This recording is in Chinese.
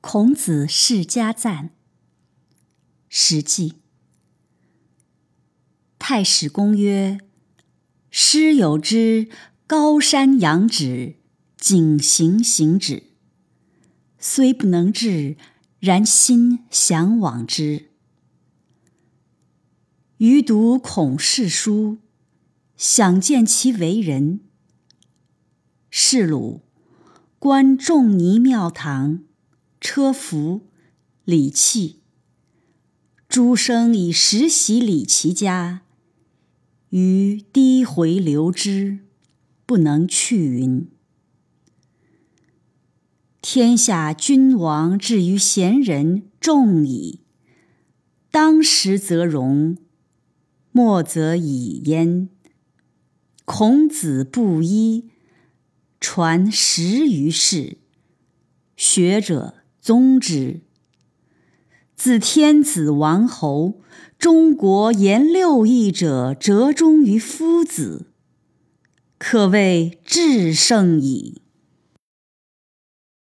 孔子世家赞，《史记》。太史公曰：“师有之，高山仰止，景行行止。虽不能至，然心向往之。”余读孔氏书，想见其为人。是鲁，观仲尼庙堂。车服、礼器，诸生以实习礼其家，于低回流之，不能去云。天下君王至于贤人众矣，当时则荣，末则已焉。孔子布衣，传十余世，学者。宗之，自天子王侯，中国言六艺者，折中于夫子，可谓至圣矣。